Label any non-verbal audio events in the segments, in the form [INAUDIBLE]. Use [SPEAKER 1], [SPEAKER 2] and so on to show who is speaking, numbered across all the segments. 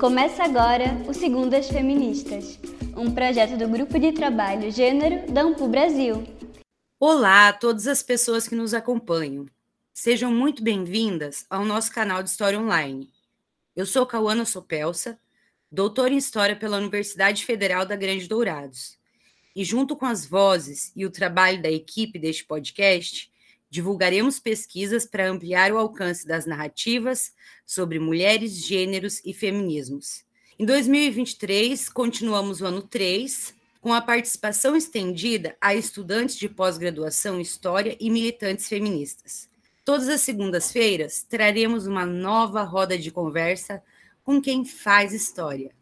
[SPEAKER 1] Começa agora o Segundas Feministas, um projeto do Grupo de Trabalho Gênero da Ampu Brasil.
[SPEAKER 2] Olá a todas as pessoas que nos acompanham. Sejam muito bem-vindas ao nosso canal de História Online. Eu sou Cauana Sopelsa, doutora em História pela Universidade Federal da Grande Dourados. E junto com as vozes e o trabalho da equipe deste podcast, divulgaremos pesquisas para ampliar o alcance das narrativas sobre mulheres, gêneros e feminismos. Em 2023, continuamos o ano 3, com a participação estendida a estudantes de pós-graduação em História e militantes feministas. Todas as segundas-feiras traremos uma nova roda de conversa com quem faz história.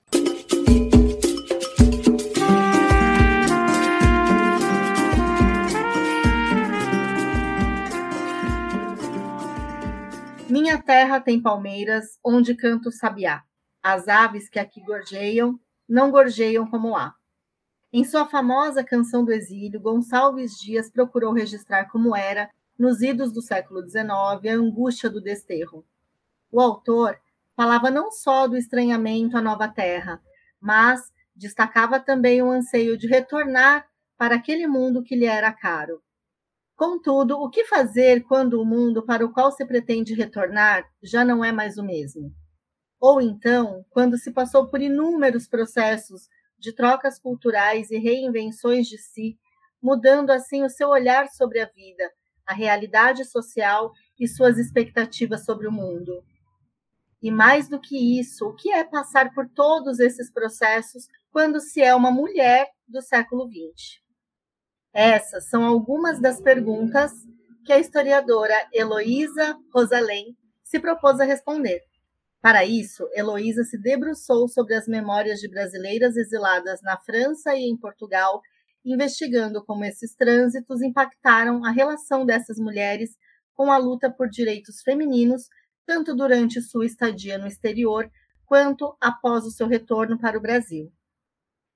[SPEAKER 3] Minha terra tem palmeiras, onde canta o sabiá. As aves que aqui gorjeiam, não gorjeiam como lá. Em sua famosa canção do exílio, Gonçalves Dias procurou registrar como era, nos idos do século XIX, a angústia do desterro. O autor falava não só do estranhamento à nova terra, mas destacava também o anseio de retornar para aquele mundo que lhe era caro. Contudo, o que fazer quando o mundo para o qual se pretende retornar já não é mais o mesmo? Ou então, quando se passou por inúmeros processos de trocas culturais e reinvenções de si, mudando assim o seu olhar sobre a vida, a realidade social e suas expectativas sobre o mundo. E mais do que isso, o que é passar por todos esses processos quando se é uma mulher do século XX? Essas são algumas das perguntas que a historiadora Heloísa Rosalém se propôs a responder. Para isso, Heloísa se debruçou sobre as memórias de brasileiras exiladas na França e em Portugal, investigando como esses trânsitos impactaram a relação dessas mulheres com a luta por direitos femininos, tanto durante sua estadia no exterior quanto após o seu retorno para o Brasil.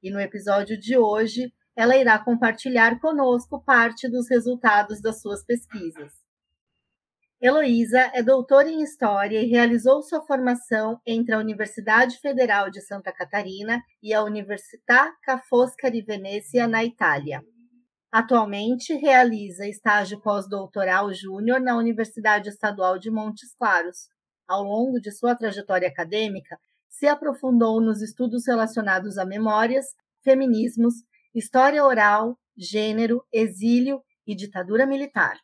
[SPEAKER 3] E no episódio de hoje, ela irá compartilhar conosco parte dos resultados das suas pesquisas. Heloísa é doutora em História e realizou sua formação entre a Universidade Federal de Santa Catarina e a Università Ca' Foscari Venezia, na Itália. Atualmente, realiza estágio pós-doutoral júnior na Universidade Estadual de Montes Claros. Ao longo de sua trajetória acadêmica, se aprofundou nos estudos relacionados a memórias, feminismos História Oral, Gênero, Exílio e Ditadura Militar.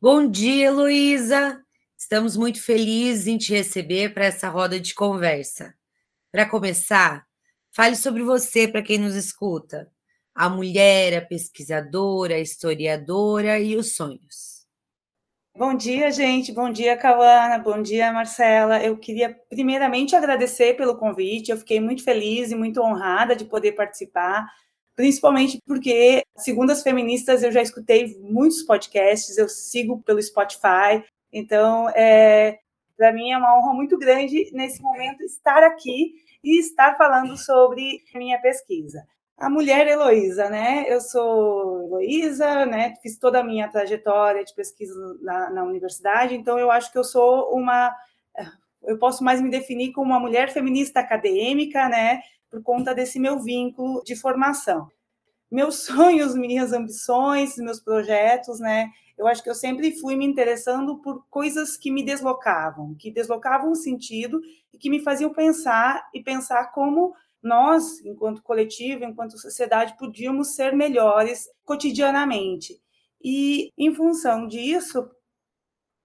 [SPEAKER 2] Bom dia, Heloísa! Estamos muito felizes em te receber para essa roda de conversa. Para começar, fale sobre você para quem nos escuta. A mulher, a pesquisadora, a historiadora e os sonhos.
[SPEAKER 4] Bom dia, gente. Bom dia, Cauana. Bom dia, Marcela. Eu queria primeiramente agradecer pelo convite. Eu fiquei muito feliz e muito honrada de poder participar principalmente porque, segundo as feministas, eu já escutei muitos podcasts, eu sigo pelo Spotify, então, é, para mim é uma honra muito grande nesse momento estar aqui e estar falando sobre minha pesquisa. A mulher Heloísa, né? Eu sou Heloísa, né? Fiz toda a minha trajetória de pesquisa na, na universidade, então eu acho que eu sou uma eu posso mais me definir como uma mulher feminista acadêmica, né? Por conta desse meu vínculo de formação. Meus [LAUGHS] sonhos, minhas ambições, meus projetos, né? Eu acho que eu sempre fui me interessando por coisas que me deslocavam, que deslocavam o sentido e que me faziam pensar e pensar como nós, enquanto coletivo, enquanto sociedade, podíamos ser melhores cotidianamente. E, em função disso,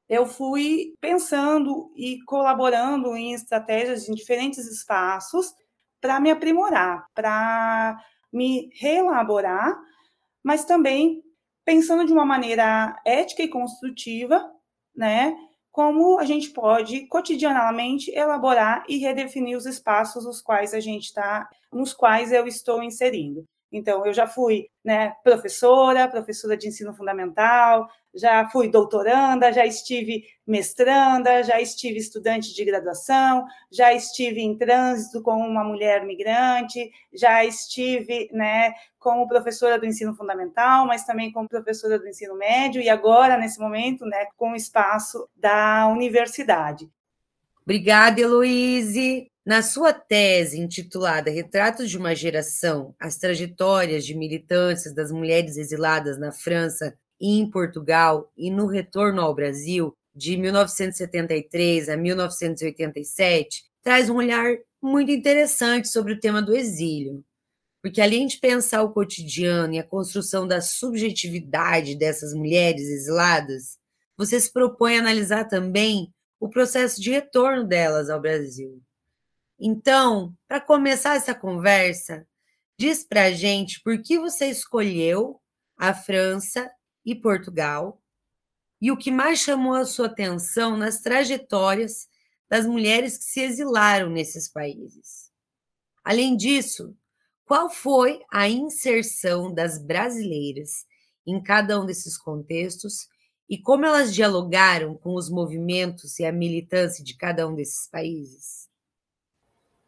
[SPEAKER 4] eu fui pensando e colaborando em estratégias em diferentes espaços para me aprimorar, para me reelaborar, mas também pensando de uma maneira ética e construtiva, né? Como a gente pode cotidianamente elaborar e redefinir os espaços os quais a gente está, nos quais eu estou inserindo. Então, eu já fui né, professora, professora de ensino fundamental, já fui doutoranda, já estive mestranda, já estive estudante de graduação, já estive em trânsito com uma mulher migrante, já estive né, como professora do ensino fundamental, mas também como professora do ensino médio e agora, nesse momento, né, com o espaço da universidade.
[SPEAKER 2] Obrigada, Heloíse. Na sua tese intitulada Retratos de uma Geração: As Trajetórias de Militâncias das Mulheres Exiladas na França em Portugal e no Retorno ao Brasil, de 1973 a 1987, traz um olhar muito interessante sobre o tema do exílio. Porque além de pensar o cotidiano e a construção da subjetividade dessas mulheres exiladas, você se propõe a analisar também o processo de retorno delas ao Brasil. Então, para começar essa conversa, diz para a gente por que você escolheu a França e Portugal e o que mais chamou a sua atenção nas trajetórias das mulheres que se exilaram nesses países. Além disso, qual foi a inserção das brasileiras em cada um desses contextos e como elas dialogaram com os movimentos e a militância de cada um desses países?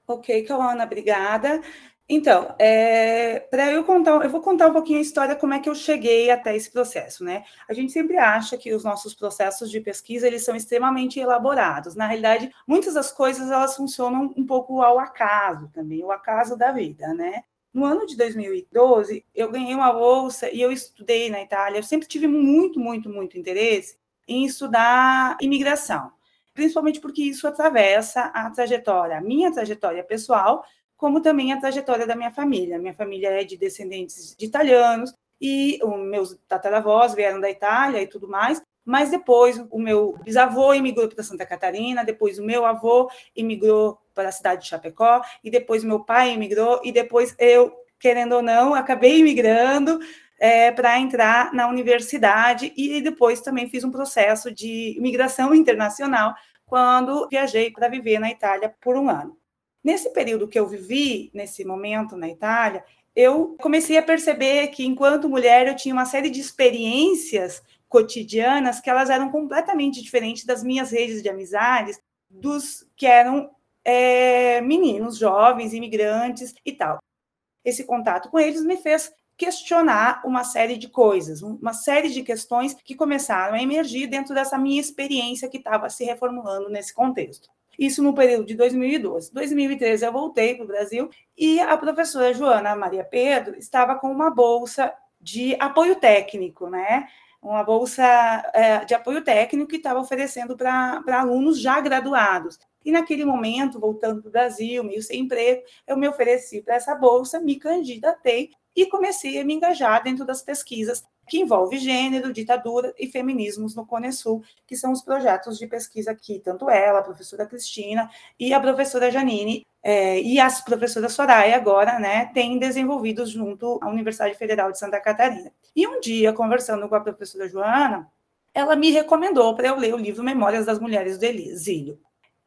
[SPEAKER 4] Ok, Cauana, obrigada. Então, é, para eu contar, eu vou contar um pouquinho a história, como é que eu cheguei até esse processo, né? A gente sempre acha que os nossos processos de pesquisa, eles são extremamente elaborados. Na realidade, muitas das coisas, elas funcionam um pouco ao acaso também, o acaso da vida, né? No ano de 2012, eu ganhei uma bolsa e eu estudei na Itália. Eu sempre tive muito, muito, muito interesse em estudar imigração, principalmente porque isso atravessa a trajetória, a minha trajetória pessoal como também a trajetória da minha família. Minha família é de descendentes de italianos e os meus tataravós vieram da Itália e tudo mais. Mas depois o meu bisavô imigrou para Santa Catarina, depois o meu avô imigrou para a cidade de Chapecó, e depois meu pai imigrou, e depois eu, querendo ou não, acabei imigrando é, para entrar na universidade, e depois também fiz um processo de imigração internacional quando viajei para viver na Itália por um ano. Nesse período que eu vivi, nesse momento na Itália, eu comecei a perceber que, enquanto mulher, eu tinha uma série de experiências cotidianas que elas eram completamente diferentes das minhas redes de amizades, dos que eram é, meninos, jovens, imigrantes e tal. Esse contato com eles me fez questionar uma série de coisas, uma série de questões que começaram a emergir dentro dessa minha experiência que estava se reformulando nesse contexto. Isso no período de 2012. 2013 eu voltei para o Brasil e a professora Joana Maria Pedro estava com uma bolsa de apoio técnico, né? Uma bolsa é, de apoio técnico que estava oferecendo para alunos já graduados. E naquele momento, voltando para o Brasil, meio sem emprego, eu me ofereci para essa bolsa, me candidatei e comecei a me engajar dentro das pesquisas que envolve gênero, ditadura e feminismos no Cone Sul, que são os projetos de pesquisa que tanto ela, a professora Cristina e a professora Janine é, e a professora Soraya agora, né, têm desenvolvido junto à Universidade Federal de Santa Catarina. E um dia, conversando com a professora Joana, ela me recomendou para eu ler o livro Memórias das Mulheres do Exílio,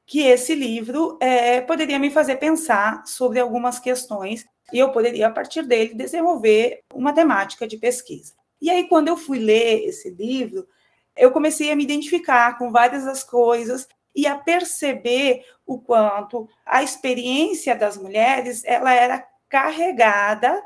[SPEAKER 4] que esse livro é, poderia me fazer pensar sobre algumas questões e eu poderia, a partir dele, desenvolver uma temática de pesquisa. E aí, quando eu fui ler esse livro, eu comecei a me identificar com várias das coisas e a perceber o quanto a experiência das mulheres ela era carregada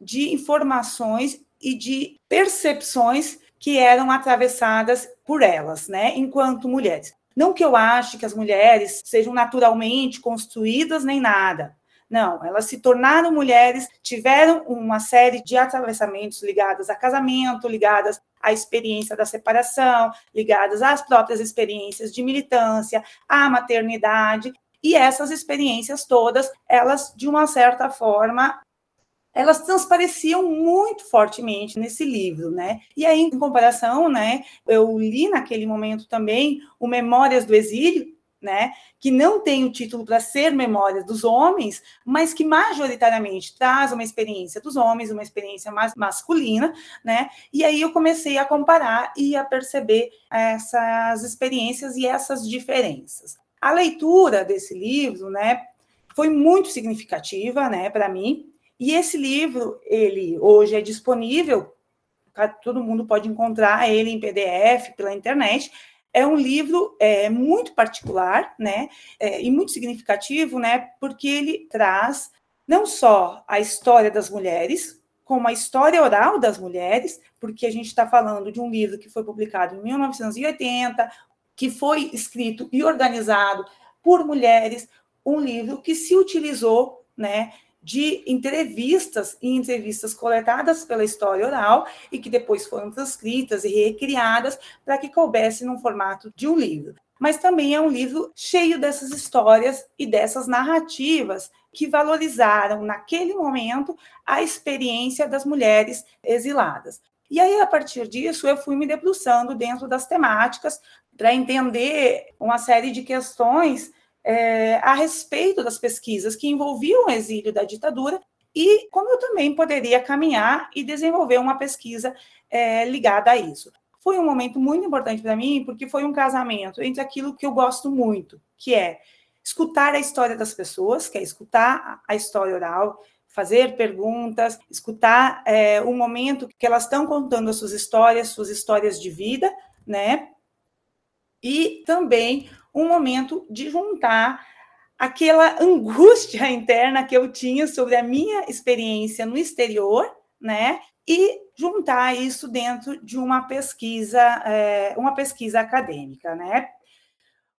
[SPEAKER 4] de informações e de percepções que eram atravessadas por elas, né, enquanto mulheres. Não que eu ache que as mulheres sejam naturalmente construídas nem nada, não, elas se tornaram mulheres, tiveram uma série de atravessamentos ligados a casamento, ligadas à experiência da separação, ligadas às próprias experiências de militância, à maternidade, e essas experiências todas, elas de uma certa forma elas transpareciam muito fortemente nesse livro, né? E aí, em comparação, né, eu li naquele momento também o Memórias do Exílio, né, que não tem o título para ser memória dos homens, mas que majoritariamente traz uma experiência dos homens, uma experiência mais masculina, né? E aí eu comecei a comparar e a perceber essas experiências e essas diferenças. A leitura desse livro, né, foi muito significativa, né, para mim. E esse livro, ele hoje é disponível, todo mundo pode encontrar ele em PDF pela internet é um livro é, muito particular, né, é, e muito significativo, né, porque ele traz não só a história das mulheres, como a história oral das mulheres, porque a gente está falando de um livro que foi publicado em 1980, que foi escrito e organizado por mulheres, um livro que se utilizou, né, de entrevistas e entrevistas coletadas pela história oral e que depois foram transcritas e recriadas para que coubesse num formato de um livro. Mas também é um livro cheio dessas histórias e dessas narrativas que valorizaram naquele momento a experiência das mulheres exiladas. E aí, a partir disso, eu fui me debruçando dentro das temáticas para entender uma série de questões é, a respeito das pesquisas que envolviam o exílio da ditadura e como eu também poderia caminhar e desenvolver uma pesquisa é, ligada a isso. Foi um momento muito importante para mim, porque foi um casamento entre aquilo que eu gosto muito, que é escutar a história das pessoas, que é escutar a história oral, fazer perguntas, escutar é, o momento que elas estão contando as suas histórias, suas histórias de vida, né? E também um momento de juntar aquela angústia interna que eu tinha sobre a minha experiência no exterior, né? E juntar isso dentro de uma pesquisa, é, uma pesquisa acadêmica, né?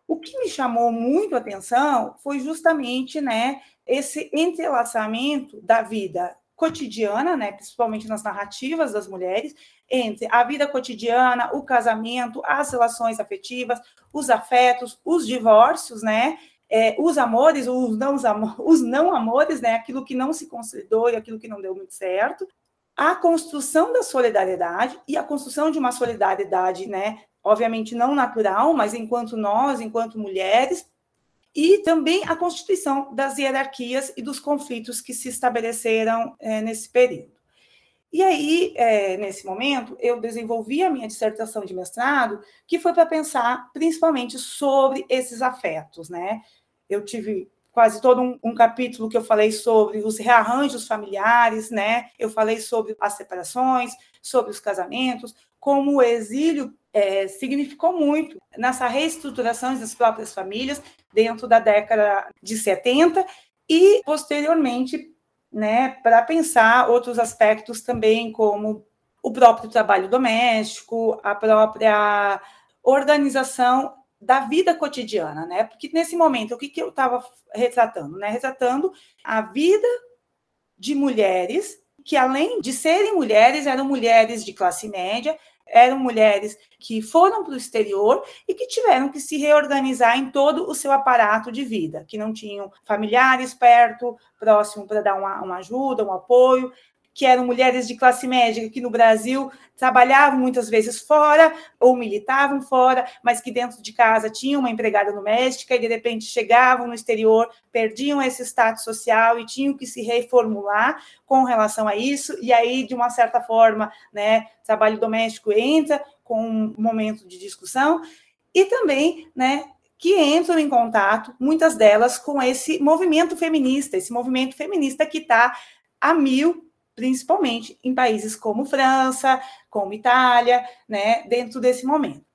[SPEAKER 4] O que me chamou muito a atenção foi justamente, né, esse entrelaçamento da vida cotidiana, né, principalmente nas narrativas das mulheres, entre a vida cotidiana, o casamento, as relações afetivas, os afetos, os divórcios, né, é, os amores, os não, os [LAUGHS] não amores, né, aquilo que não se consolidou e aquilo que não deu muito certo, a construção da solidariedade e a construção de uma solidariedade, né, obviamente não natural, mas enquanto nós, enquanto mulheres, e também a constituição das hierarquias e dos conflitos que se estabeleceram é, nesse período. E aí, é, nesse momento, eu desenvolvi a minha dissertação de mestrado, que foi para pensar principalmente sobre esses afetos, né? Eu tive quase todo um, um, capítulo que eu falei sobre os rearranjos familiares, né? Eu falei sobre as separações, sobre os casamentos, como o exílio é, significou muito nessa reestruturação das próprias famílias dentro da década de 70 e posteriormente, né, para pensar outros aspectos também como o próprio trabalho doméstico, a própria organização da vida cotidiana, né? Porque nesse momento, o que, que eu estava retratando, né? Retratando a vida de mulheres que, além de serem mulheres, eram mulheres de classe média, eram mulheres que foram para o exterior e que tiveram que se reorganizar em todo o seu aparato de vida, que não tinham familiares perto, próximo para dar uma, uma ajuda, um apoio, que eram mulheres de classe média que no Brasil trabalhavam muitas vezes fora ou militavam fora, mas que dentro de casa tinham uma empregada doméstica e de repente chegavam no exterior, perdiam esse status social e tinham que se reformular com relação a isso, e aí de uma certa forma, né, trabalho doméstico entra com um momento de discussão e também, né, que entram em contato, muitas delas, com esse movimento feminista, esse movimento feminista que está a mil principalmente em países como França, como Itália, né, dentro desse momento.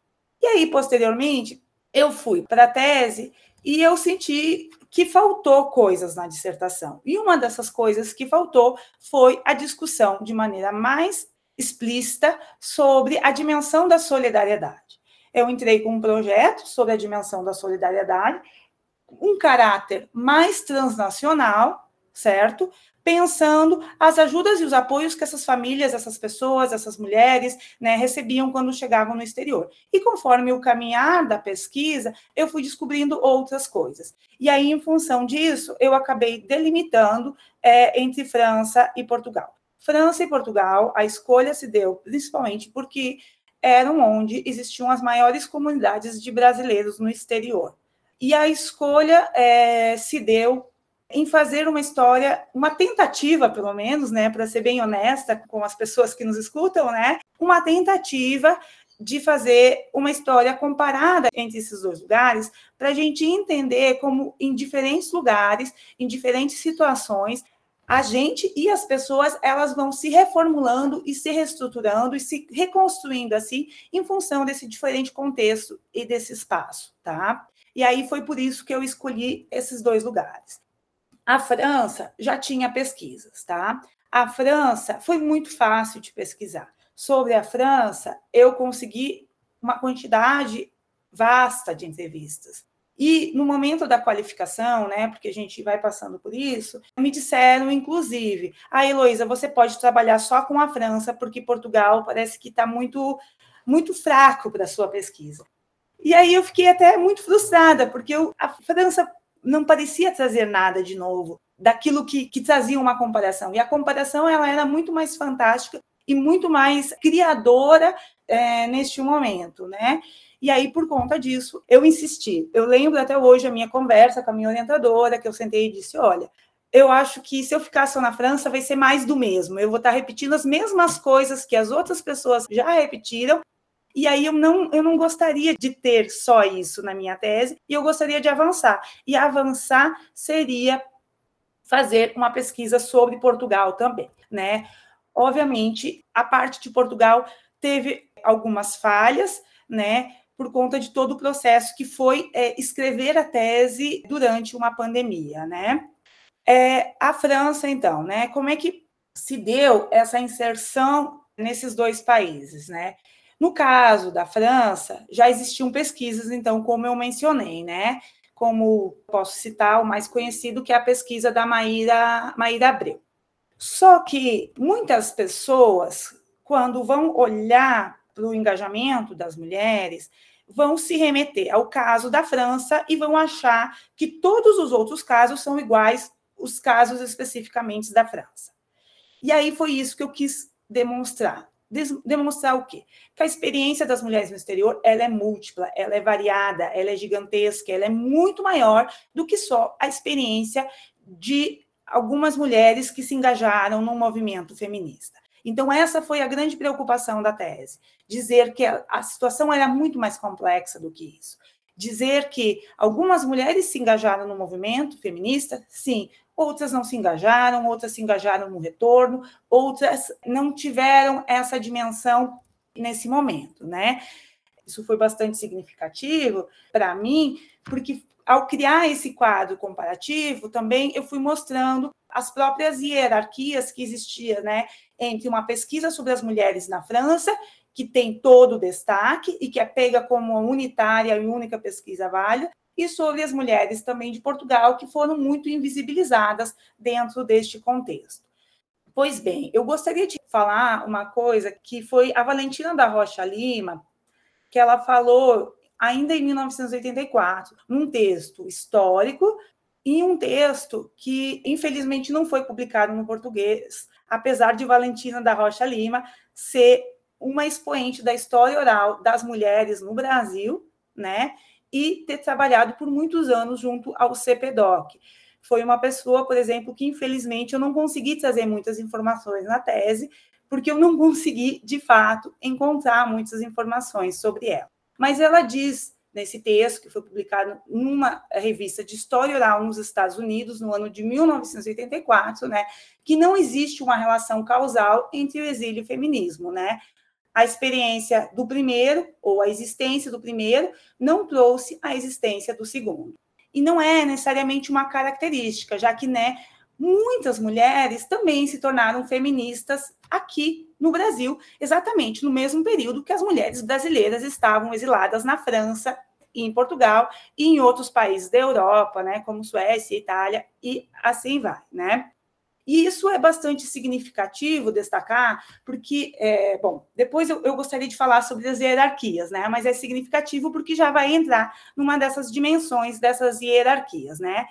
[SPEAKER 4] E aí, posteriormente, eu fui para a tese e eu senti que faltou coisas na dissertação. E uma dessas coisas que faltou foi a discussão de maneira mais explícita sobre a dimensão da solidariedade. Eu entrei com um projeto sobre a dimensão da solidariedade, um caráter mais transnacional, certo? Pensando as ajudas e os apoios que essas famílias, essas pessoas, essas mulheres né, recebiam quando chegavam no exterior. E conforme o caminhar da pesquisa, eu fui descobrindo outras coisas. E aí, em função disso, eu acabei delimitando é, entre França e Portugal. França e Portugal, a escolha se deu principalmente porque eram onde existiam as maiores comunidades de brasileiros no exterior. E a escolha é, se deu em fazer uma história, uma tentativa, pelo menos, né, para ser bem honesta com as pessoas que nos escutam, né, uma tentativa de fazer uma história comparada entre esses dois lugares, para a gente entender como em diferentes lugares, em diferentes situações, a gente e as pessoas elas vão se reformulando e se reestruturando e se reconstruindo assim em função desse diferente contexto e desse espaço, tá? E aí foi por isso que eu escolhi esses dois lugares. A França já tinha pesquisas, tá? A França foi muito fácil de pesquisar. Sobre a França, eu consegui uma quantidade vasta de entrevistas. E no momento da qualificação, né, porque a gente vai passando por isso, me disseram, inclusive, ah, Heloísa, você pode trabalhar só com a França, porque Portugal parece que está muito, muito fraco para a sua pesquisa. E aí eu fiquei até muito frustrada, porque eu, a França não parecia trazer nada de novo, daquilo que, que trazia uma comparação. E a comparação ela era muito mais fantástica e muito mais criadora é, neste momento, né? E aí, por conta disso, eu insisti. Eu lembro até hoje a minha conversa com a minha orientadora, que eu sentei e disse: olha, eu acho que se eu ficar só na França, vai ser mais do mesmo. Eu vou estar repetindo as mesmas coisas que as outras pessoas já repetiram. E aí eu não, eu não gostaria de ter só isso na minha tese, e eu gostaria de avançar. E avançar seria fazer uma pesquisa sobre Portugal também, né? Obviamente, a parte de Portugal teve algumas falhas, né? Por conta de todo o processo que foi é, escrever a tese durante uma pandemia, né? É, a França, então, né? Como é que se deu essa inserção nesses dois países, né? No caso da França, já existiam pesquisas, então, como eu mencionei, né? Como posso citar o mais conhecido, que é a pesquisa da Maíra, Maíra Abreu. Só que muitas pessoas, quando vão olhar para o engajamento das mulheres, vão se remeter ao caso da França e vão achar que todos os outros casos são iguais os casos especificamente da França. E aí foi isso que eu quis demonstrar. Demonstrar o quê? Que a experiência das mulheres no exterior ela é múltipla, ela é variada, ela é gigantesca, ela é muito maior do que só a experiência de algumas mulheres que se engajaram no movimento feminista. Então, essa foi a grande preocupação da tese, dizer que a, situação era muito mais complexa do que isso. Dizer que algumas mulheres se engajaram no movimento feminista, sim, outras não se engajaram, outras se engajaram no retorno, outras não tiveram essa dimensão nesse momento, né? Isso foi bastante significativo para mim, porque ao criar esse quadro comparativo, também eu fui mostrando as próprias hierarquias que existiam, né, entre uma pesquisa sobre as mulheres na França, que tem todo o destaque e que é pega como unitária e única pesquisa válida, e sobre as mulheres também de Portugal, que foram muito invisibilizadas dentro deste contexto. Pois bem, eu gostaria de falar uma coisa que foi a Valentina da Rocha Lima, que ela falou ainda em 1984, num texto histórico e um texto que, infelizmente, não foi publicado no português, apesar de Valentina da Rocha Lima ser uma expoente da história oral das mulheres no Brasil, né? E ter trabalhado por muitos anos junto ao CPDOC. Foi uma pessoa, por exemplo, que infelizmente eu não consegui trazer muitas informações na tese, porque eu não [LAUGHS] consegui, de fato, encontrar muitas informações sobre ela. Mas ela diz nesse texto, que foi publicado numa revista de história oral nos Estados Unidos, no ano de 1984, né, que não existe uma relação causal entre o exílio e o feminismo, né? A experiência do primeiro, ou a existência do primeiro, não trouxe a existência do segundo. E não é necessariamente uma característica, já que, né, muitas mulheres também se tornaram feministas aqui no Brasil, exatamente no mesmo período que as mulheres brasileiras estavam exiladas na França e em Portugal e em outros países da Europa, né, como Suécia, Itália e assim vai, né? E isso é bastante significativo destacar, porque, é, bom, depois eu, eu, gostaria de falar sobre as hierarquias, né? Mas é significativo porque já vai entrar numa dessas dimensões dessas hierarquias, né?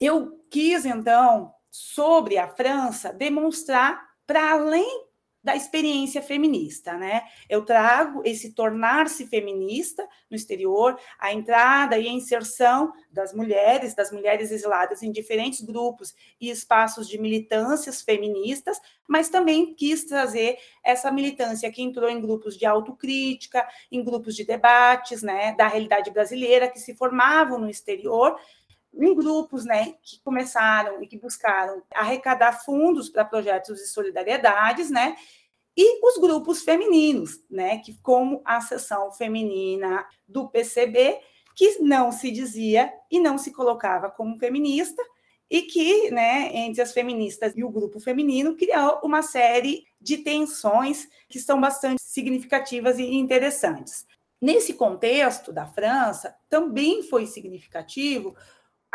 [SPEAKER 4] Eu quis, então, sobre a França, demonstrar para além da experiência feminista, né? Eu trago esse tornar-se feminista no exterior, a entrada e a inserção das mulheres, das mulheres exiladas em diferentes grupos e espaços de militâncias feministas, mas também quis trazer essa militância que entrou em grupos de autocrítica, em grupos de debates, né, da realidade brasileira que se formavam no exterior em grupos né, que começaram e que buscaram arrecadar fundos para projetos de solidariedades, né? E os grupos femininos, né, que como a seção feminina do PCB, que não se dizia e não se colocava como feminista, e que, né, entre as feministas e o grupo feminino, criou uma série de tensões que são bastante significativas e interessantes. Nesse contexto da França, também foi significativo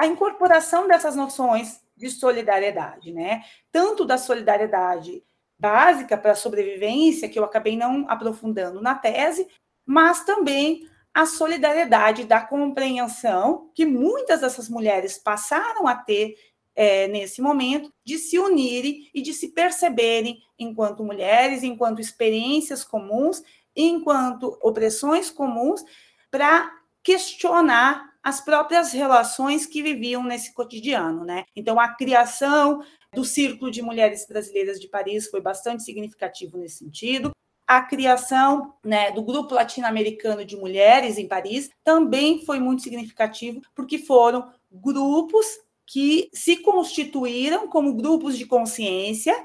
[SPEAKER 4] a incorporação dessas noções de solidariedade, né? Tanto da solidariedade básica para a sobrevivência, que eu acabei não aprofundando na tese, mas também a solidariedade da compreensão que muitas dessas mulheres passaram a ter é, nesse momento, de se unirem e de se perceberem enquanto mulheres, enquanto experiências comuns, enquanto opressões comuns, para questionar as próprias relações que viviam nesse cotidiano, né? Então, a criação do Círculo de Mulheres Brasileiras de Paris foi bastante significativo nesse sentido. A criação né, do Grupo Latino-Americano de Mulheres em Paris também foi muito significativo, porque foram grupos que se constituíram como grupos de consciência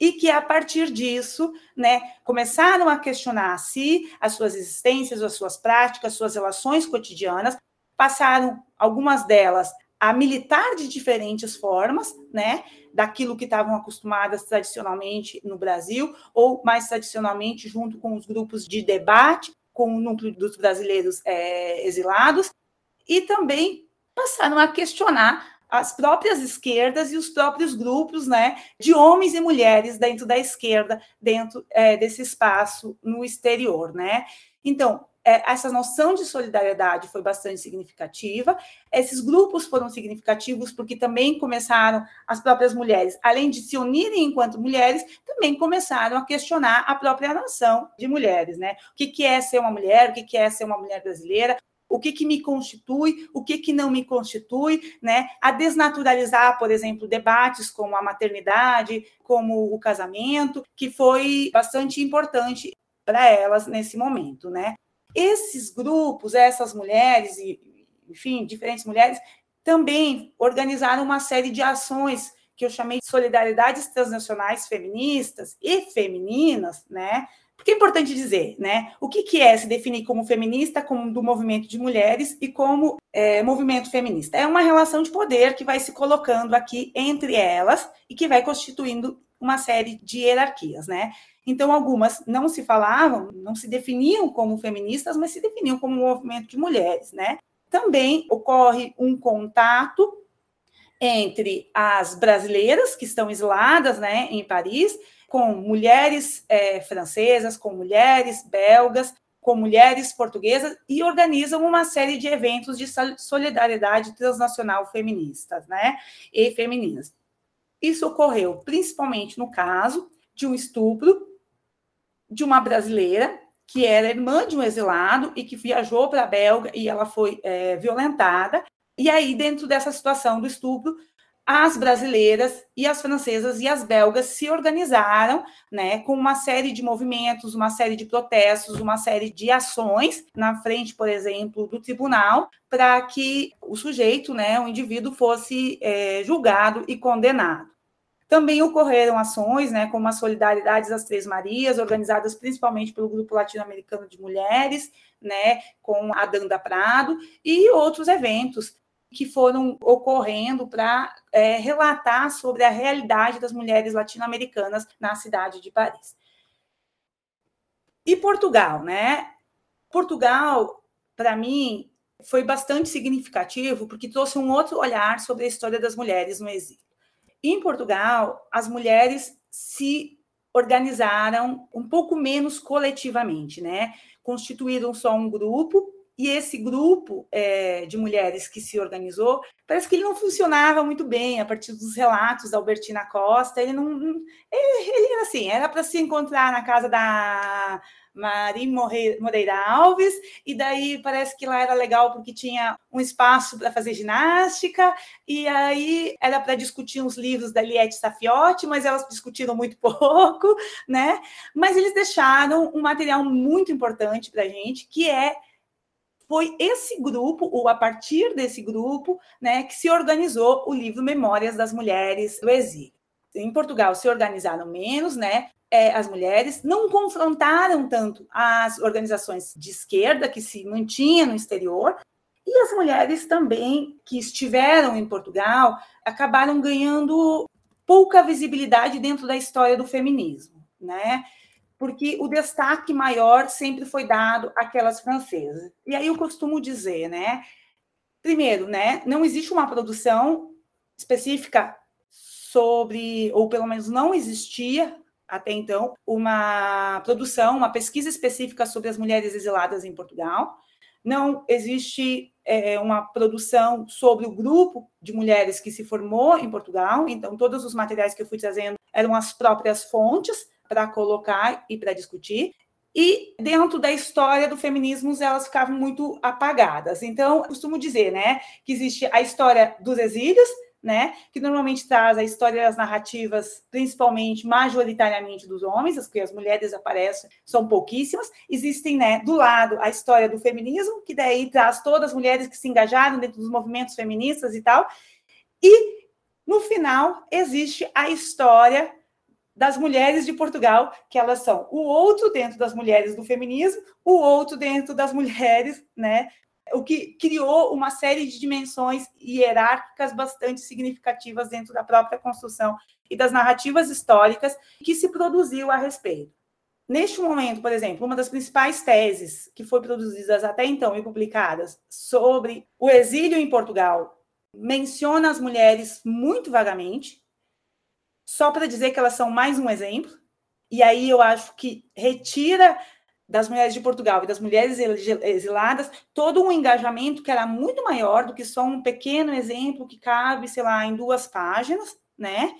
[SPEAKER 4] e que a partir disso, né, começaram a questionar a si, as suas existências, as suas práticas, as suas relações cotidianas, passaram algumas delas a militar de diferentes formas, né, daquilo que estavam acostumadas tradicionalmente no Brasil, ou mais tradicionalmente junto com os grupos de debate, com o núcleo dos brasileiros é, exilados, e também passaram a questionar as próprias esquerdas e os próprios grupos né, de homens e mulheres dentro da esquerda, dentro é, desse espaço no exterior. Né? Então, é, essa noção de solidariedade foi bastante significativa. Esses grupos foram significativos porque também começaram as próprias mulheres, além de se unirem enquanto mulheres, também começaram a questionar a própria nação de mulheres, né? O que, que é ser uma mulher? O que, que é ser uma mulher brasileira? o que, que me constitui, o que, que não me constitui, né? A desnaturalizar, por exemplo, debates como a maternidade, como o casamento, que foi bastante importante para elas nesse momento, né? Esses grupos, essas mulheres e, enfim, diferentes mulheres, também organizaram uma série de ações que eu chamei de solidariedades transnacionais feministas e femininas, né? Porque é importante dizer, né? O que, que é se definir como feminista, como do movimento de mulheres e como é, movimento feminista? É uma relação de poder que vai se colocando aqui entre elas e que vai constituindo uma série de hierarquias, né? Então, algumas não se falavam, não se definiam como feministas, mas se definiam como movimento de mulheres, né? Também ocorre um contato entre as brasileiras que estão exiladas, né, em Paris, com mulheres é, francesas, com mulheres belgas, com mulheres portuguesas e organizam uma série de eventos de solidariedade transnacional feministas, né, e femininas. Isso ocorreu principalmente no caso de um estupro de uma brasileira que era irmã de um exilado e que viajou para a Belga e ela foi é, violentada. E aí, dentro dessa situação do estupro, as brasileiras e as francesas e as belgas se organizaram, né, com uma série de movimentos, uma série de protestos, uma série de ações na frente, por exemplo, do tribunal, para que o sujeito, né, o indivíduo, fosse é, julgado e condenado. Também ocorreram ações, né, como as Solidariedades das Três Marias, organizadas principalmente pelo Grupo Latino-Americano de Mulheres, né, com a Danda Prado, e outros eventos que foram ocorrendo para é, relatar sobre a realidade das mulheres latino-americanas na cidade de Paris. E Portugal, né? Portugal, para mim, foi bastante significativo porque trouxe um outro olhar sobre a história das mulheres no exílio. Em Portugal, as mulheres se organizaram um pouco menos coletivamente, né? Constituíram só um grupo e esse grupo é, de mulheres que se organizou, parece que ele não funcionava muito bem a partir dos relatos da Albertina Costa. Ele não, ele, ele era assim, era para se encontrar na casa da Marim Moreira Alves, e daí parece que lá era legal porque tinha um espaço para fazer ginástica, e aí era para discutir uns livros da Liette Safiotti, mas elas discutiram muito [LAUGHS] pouco, né? Mas eles deixaram um material muito importante para a gente, que é foi esse grupo, ou a partir desse grupo, né, que se organizou o livro Memórias das Mulheres do Exílio. Em Portugal se organizaram menos, né? é, as mulheres, não confrontaram tanto as organizações de esquerda que se mantinham no exterior, e as mulheres também que estiveram em Portugal acabaram ganhando pouca visibilidade dentro da história do feminismo, né? Porque o destaque maior sempre foi dado àquelas francesas. E aí eu costumo dizer, né? Primeiro, né, não existe uma produção específica sobre, ou pelo menos não existia até então, uma produção, uma pesquisa específica sobre as mulheres exiladas em Portugal. Não existe é, uma produção sobre o grupo de mulheres que se formou em Portugal. Então, todos os materiais que eu fui trazendo eram as próprias fontes para colocar e para discutir. E dentro da história do feminismo, elas ficavam muito apagadas. Então, costumo dizer, né, que existe a história dos exílios, né, que normalmente traz a história das narrativas, principalmente, majoritariamente dos homens, as que as mulheres aparecem são pouquíssimas. Existem, né, do lado, a história do feminismo, que daí traz todas as mulheres que se engajaram dentro dos movimentos feministas e tal. E, no final, existe a história das mulheres de Portugal, que elas são o outro dentro das mulheres do feminismo, o outro dentro das mulheres, né, o que criou uma série de dimensões hierárquicas bastante significativas dentro da própria construção e das narrativas históricas que se produziu a respeito. Neste momento, por exemplo, uma das principais teses que foi produzidas até então e publicadas sobre o exílio em Portugal menciona as mulheres muito vagamente, só para dizer que elas são mais um exemplo. E aí eu acho que retira das mulheres de Portugal e das mulheres exiladas, todo um engajamento que era muito maior do que só um pequeno exemplo que cabe, sei lá, em duas páginas, né?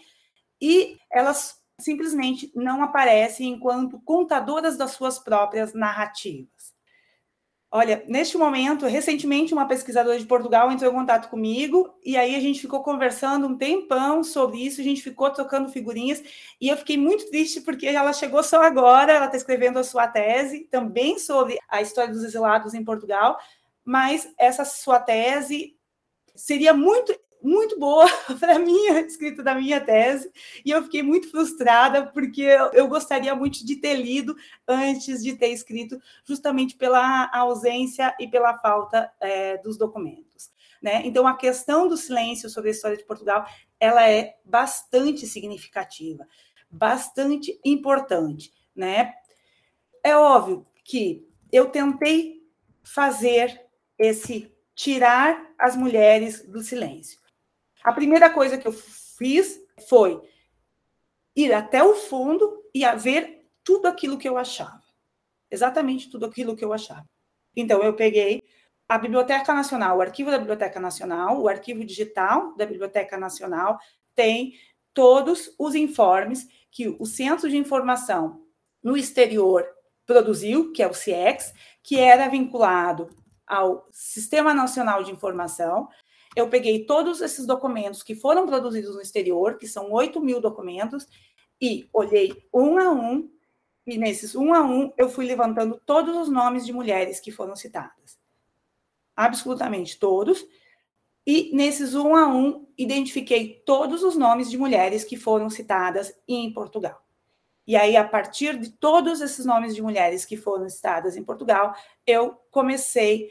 [SPEAKER 4] E elas simplesmente não aparecem enquanto contadoras das suas próprias narrativas. Olha, neste momento, recentemente, uma pesquisadora de Portugal entrou em contato comigo e aí a gente ficou conversando um tempão sobre isso, a gente ficou trocando figurinhas e eu fiquei muito triste porque ela chegou só agora, ela está escrevendo a sua tese também sobre a história dos exilados em Portugal, mas essa sua tese seria muito muito boa [LAUGHS] para mim, a escrita da minha tese, e eu fiquei muito frustrada, porque eu gostaria muito de ter lido antes de ter escrito, justamente pela ausência e pela falta é, dos documentos. Né? Então, a questão do silêncio sobre a história de Portugal, ela é bastante significativa, bastante importante. Né? É óbvio que eu tentei fazer esse tirar as mulheres do silêncio. A primeira coisa que eu fiz foi ir até o fundo e ver tudo aquilo que eu achava. Exatamente tudo aquilo que eu achava. Então, eu peguei a Biblioteca Nacional, o arquivo da Biblioteca Nacional, o arquivo digital da Biblioteca Nacional, tem todos os informes que o Centro de Informação no Exterior produziu, que é o CIEX, que era vinculado ao Sistema Nacional de Informação, eu peguei todos esses documentos que foram produzidos no exterior, que são 8 mil documentos, e olhei um a um, e nesses um a um eu fui levantando todos os nomes de mulheres que foram citadas. Absolutamente todos. E nesses um a um, identifiquei todos os nomes de mulheres que foram citadas em Portugal. E aí, a partir de todos esses nomes de mulheres que foram citadas em Portugal, eu comecei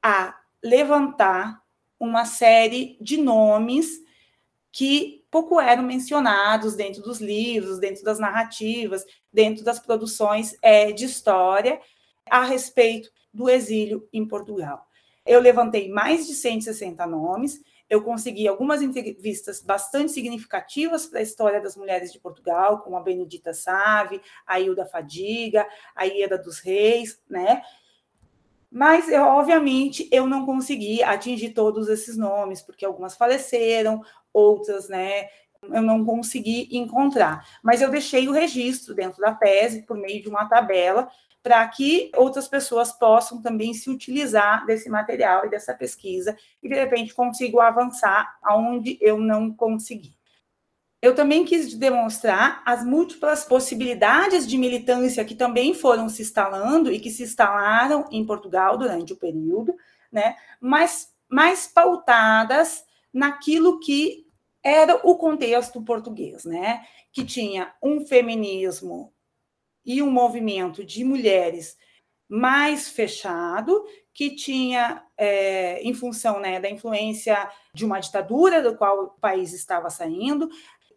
[SPEAKER 4] a levantar uma série de nomes que pouco eram mencionados dentro dos livros, dentro das narrativas, dentro das produções é, de história a respeito do exílio em Portugal. Eu levantei mais de 160 nomes, eu consegui algumas entrevistas bastante significativas para a história das mulheres de Portugal, como a Benedita Save, a Hilda Fadiga, a Ieda dos Reis, né? Mas, eu, obviamente, eu não consegui atingir todos esses nomes, porque algumas faleceram, outras, né, eu não consegui encontrar. Mas eu deixei o registro dentro da tese, por meio de uma tabela, para que outras pessoas possam também se utilizar desse material e dessa pesquisa, e de repente consigo avançar aonde eu não consegui. Eu também quis demonstrar as múltiplas possibilidades de militância que também foram se instalando e que se instalaram em Portugal durante o período, né? mas mais pautadas naquilo que era o contexto português, né? que tinha um feminismo e um movimento de mulheres mais fechado, que tinha, é, em função né, da influência de uma ditadura do qual o país estava saindo,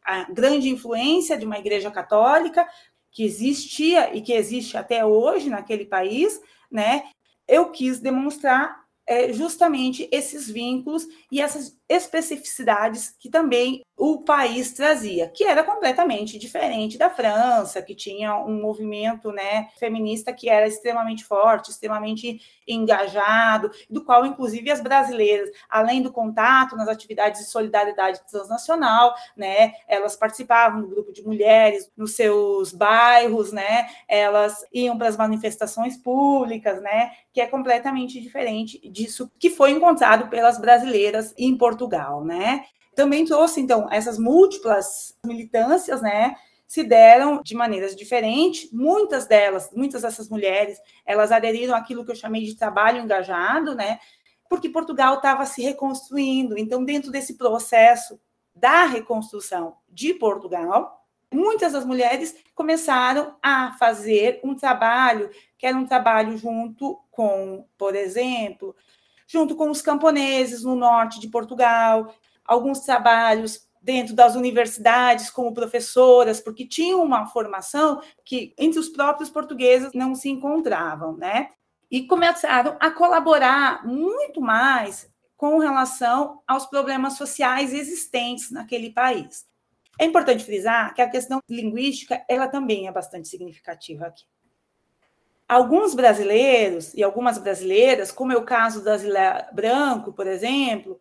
[SPEAKER 4] a grande influência de uma igreja católica que existia e que existe até hoje naquele país, né? Eu quis demonstrar é, justamente esses vínculos e essas especificidades que também o país trazia, que era completamente diferente da França, que tinha um movimento né, feminista que era extremamente forte, extremamente engajado, do qual, inclusive, as brasileiras, além do contato nas atividades de solidariedade transnacional, né, elas participavam do grupo de mulheres nos seus bairros, né, elas iam para as manifestações públicas, né, que é completamente diferente disso que foi encontrado pelas brasileiras em Portugal Portugal, né? Também trouxe, então, essas múltiplas militâncias, né? Se deram de maneiras diferentes. Muitas delas, muitas dessas mulheres, elas aderiram àquilo que eu chamei de trabalho engajado, né? Porque Portugal estava se reconstruindo. Então, dentro desse processo da reconstrução de Portugal, muitas das mulheres começaram a fazer um trabalho que era um trabalho junto com, por exemplo, junto com os camponeses no norte de Portugal, alguns trabalhos dentro das universidades como professoras, porque tinham uma formação que entre os próprios portugueses não se encontravam, né? E começaram a colaborar muito mais com relação aos problemas sociais existentes naquele país. É importante frisar que a questão linguística ela também é bastante significativa aqui. Alguns brasileiros e algumas brasileiras, como é o caso da Zilé Branco, por exemplo,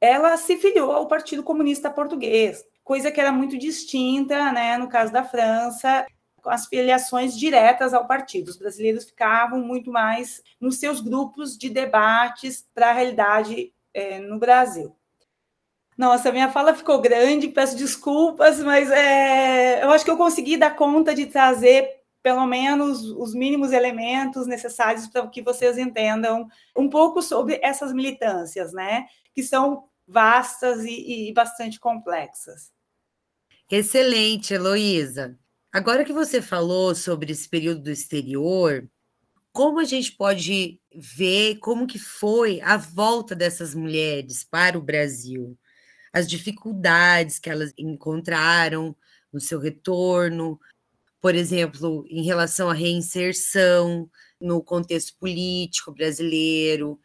[SPEAKER 4] ela se filiou ao Partido Comunista Português, coisa que era muito distinta, né, no caso da França, com as filiações diretas ao partido. Os brasileiros ficavam muito mais nos seus grupos de debates para a realidade é, no Brasil. Nossa, minha fala ficou grande, peço desculpas, mas é, eu acho que eu consegui dar conta de trazer pelo menos os mínimos elementos necessários para que vocês entendam um pouco sobre essas militâncias, né? Que são vastas e, e bastante complexas.
[SPEAKER 2] Excelente, Heloísa. Agora que você falou sobre esse período do exterior, como a gente pode ver como que foi a volta dessas mulheres para o Brasil? As dificuldades que elas encontraram no seu retorno, por exemplo, em relação à reinserção no contexto político brasileiro,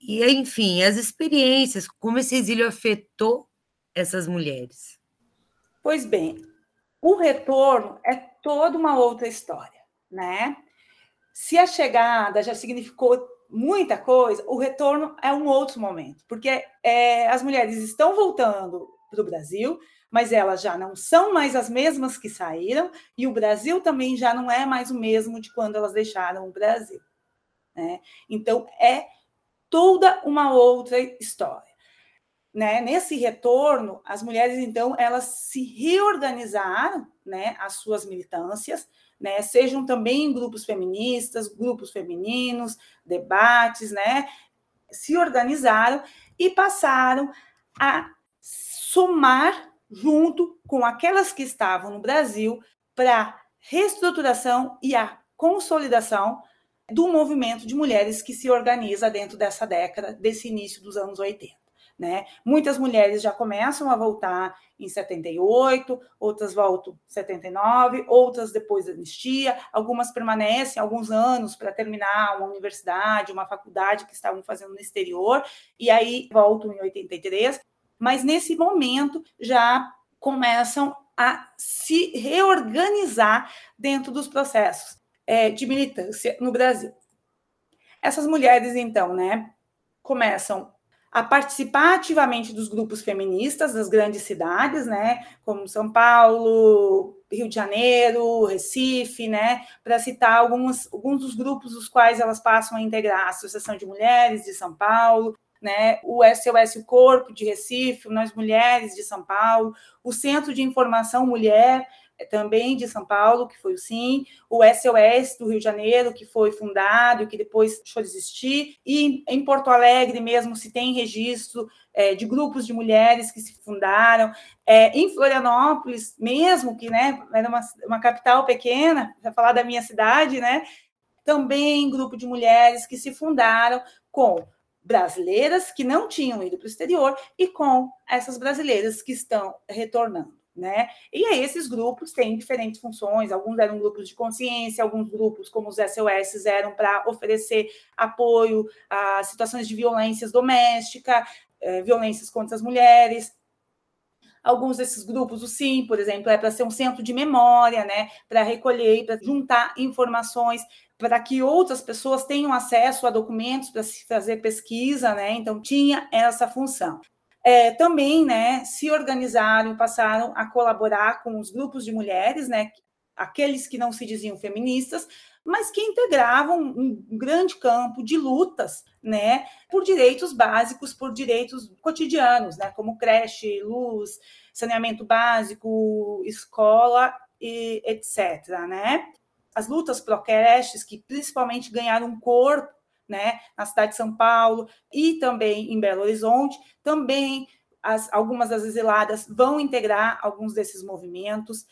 [SPEAKER 2] e enfim, as experiências, como esse exílio afetou essas mulheres.
[SPEAKER 4] Pois bem, o retorno é toda uma outra história, né? Se a chegada já significou muita coisa, o retorno é um outro momento, porque é, as mulheres estão voltando para o Brasil, mas elas já não são mais as mesmas que saíram, e o Brasil também já não é mais o mesmo de quando elas deixaram o Brasil. Né? Então, é toda uma outra história. Né? Nesse retorno, as mulheres, então, elas se reorganizaram, né, as suas militâncias, né, sejam também grupos feministas, grupos femininos, debates, né, se organizaram e passaram a somar junto com aquelas que estavam no Brasil para reestruturação e a consolidação do movimento de mulheres que se organiza dentro dessa década, desse início dos anos 80. Né? Muitas mulheres já começam a voltar em 78, outras voltam em 79, outras depois da anistia, algumas permanecem alguns anos para terminar uma universidade, uma faculdade que estavam fazendo no exterior, e aí voltam em 83 mas nesse momento já começam a se reorganizar dentro dos processos é, de militância no Brasil. Essas mulheres, então, né, começam a participar ativamente dos grupos feministas das grandes cidades, né, como São Paulo, Rio de Janeiro, Recife, né, para citar alguns, alguns dos grupos dos quais elas passam a integrar a Associação de Mulheres de São Paulo, né, o SOS Corpo de Recife, Nós Mulheres de São Paulo, o Centro de Informação Mulher eh, também de São Paulo, que foi o SIM, o SOS do Rio de Janeiro, que foi fundado que depois deixou de existir, e em Porto Alegre mesmo se tem registro é, de grupos de mulheres que se fundaram, é, em Florianópolis mesmo, que né, era uma, uma capital pequena, para falar da minha cidade, né, também grupo de mulheres que se fundaram com brasileiras que não tinham ido para o exterior e com essas brasileiras que estão retornando. né? E aí esses grupos têm diferentes funções, alguns eram grupos de consciência, alguns grupos, como os SOS, eram para oferecer apoio a situações de violências doméstica, eh, violências contra as mulheres, alguns desses grupos, o SIM, por exemplo, é para ser um centro de memória, né, para recolher e para juntar informações para que outras pessoas tenham acesso a documentos para se fazer pesquisa, né? Então tinha essa função. É, também, né, se organizaram passaram a colaborar com os grupos de mulheres, né, aqueles que não se diziam feministas, mas que integravam um grande campo de lutas, né, por direitos básicos, por direitos cotidianos, né, como creche, luz, saneamento básico, escola e etc, né? As lutas pró-creches que principalmente ganharam corpo, né, na cidade de São Paulo e também em Belo Horizonte, também as, algumas das exiladas vão integrar alguns desses movimentos.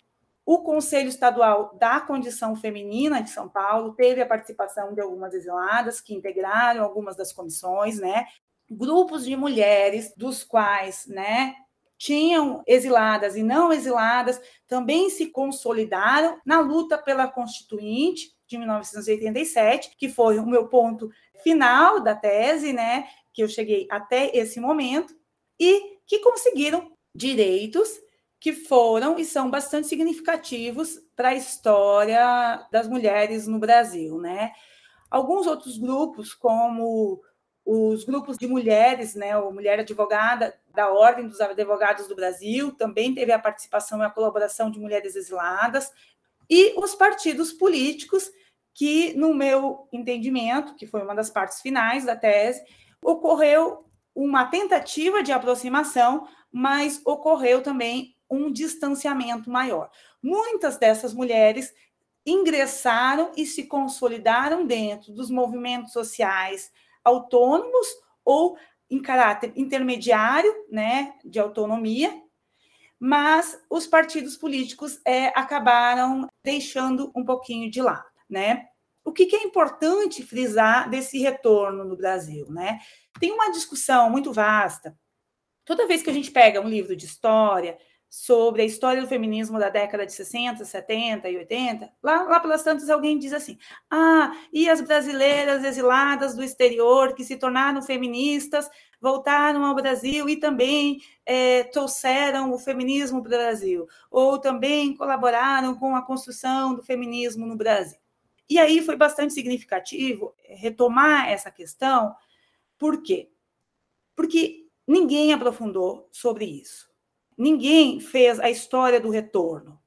[SPEAKER 4] O Conselho Estadual da Condição Feminina de São Paulo teve a participação de algumas exiladas que integraram algumas das comissões, né? Grupos de mulheres, dos quais, né, tinham exiladas e não exiladas, também se consolidaram na luta pela Constituinte de 1987, que foi o meu ponto final da tese, né, que eu cheguei até esse momento, e que conseguiram direitos que foram e são bastante significativos para a história das mulheres no Brasil, né? Alguns outros grupos, como os grupos de mulheres, né, o Mulher Advogada da Ordem dos Advogados do Brasil, também teve a participação e a colaboração de mulheres exiladas, e os partidos políticos, que, no meu entendimento, que foi uma das partes finais da tese, ocorreu uma tentativa de aproximação, mas ocorreu também um distanciamento maior. Muitas dessas mulheres ingressaram e se consolidaram dentro dos movimentos sociais autônomos ou em caráter intermediário, né, de autonomia, mas os partidos políticos é, acabaram deixando um pouquinho de lado, né? O que, que é importante frisar desse retorno no Brasil, né? Tem uma discussão muito vasta. Toda vez que a gente pega um livro de história, sobre a história do feminismo da década de 60, 70 e 80, lá, lá pelas tantas alguém diz assim: ah, e as brasileiras exiladas do exterior que se tornaram feministas voltaram ao Brasil e também é, trouxeram o feminismo para o Brasil, ou também colaboraram com a construção do feminismo no Brasil. E aí foi bastante significativo retomar essa questão, por quê? Porque ninguém aprofundou sobre isso ninguém fez a história do retorno.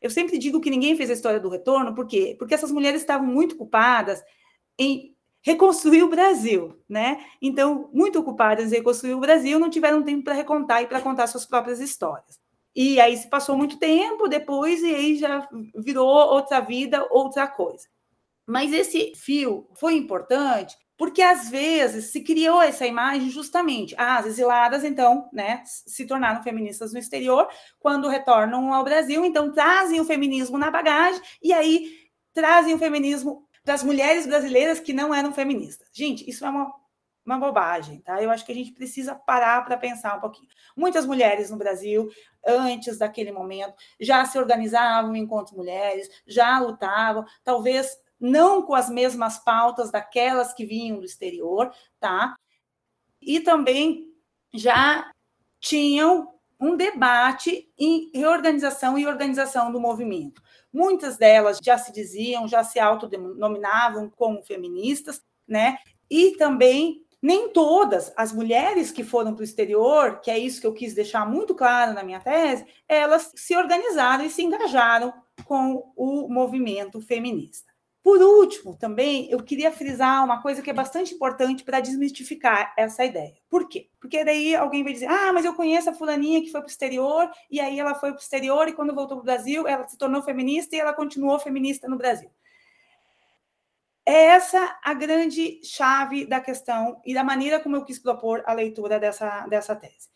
[SPEAKER 4] Eu sempre digo que ninguém fez a história do retorno, por quê? Porque essas mulheres estavam muito ocupadas em reconstruir o Brasil, né? Então, muito ocupadas em reconstruir o Brasil, não tiveram tempo para recontar e para contar suas próprias histórias. E aí se passou muito tempo depois e aí já virou outra vida, outra coisa. Mas esse fio foi importante porque às vezes se criou essa imagem justamente, ah, as exiladas então, né, se tornaram feministas no exterior, quando retornam ao Brasil, então trazem o feminismo na bagagem e aí trazem o feminismo para as mulheres brasileiras que não eram feministas. Gente, isso é uma, uma bobagem, tá? Eu acho que a gente precisa parar para pensar um pouquinho. Muitas mulheres no Brasil, antes daquele momento, já se organizavam enquanto mulheres, já lutavam, talvez não com as mesmas pautas daquelas que vinham do exterior, tá? E também já tinham um debate em reorganização e organização do movimento. Muitas delas já se diziam, já se autodenominavam como feministas, né? E também nem todas as mulheres que foram para o exterior, que é isso que eu quis deixar muito claro na minha tese, elas se organizaram e se engajaram com o movimento feminista. Por último, também eu queria frisar uma coisa que é bastante importante para desmistificar essa ideia. Por quê? Porque daí alguém vai dizer: ah, mas eu conheço a fulaninha que foi para o exterior, e aí ela foi para o exterior, e quando voltou para o Brasil, ela se tornou feminista e ela continuou feminista no Brasil. É essa a grande chave da questão e da maneira como eu quis propor a leitura dessa, dessa tese.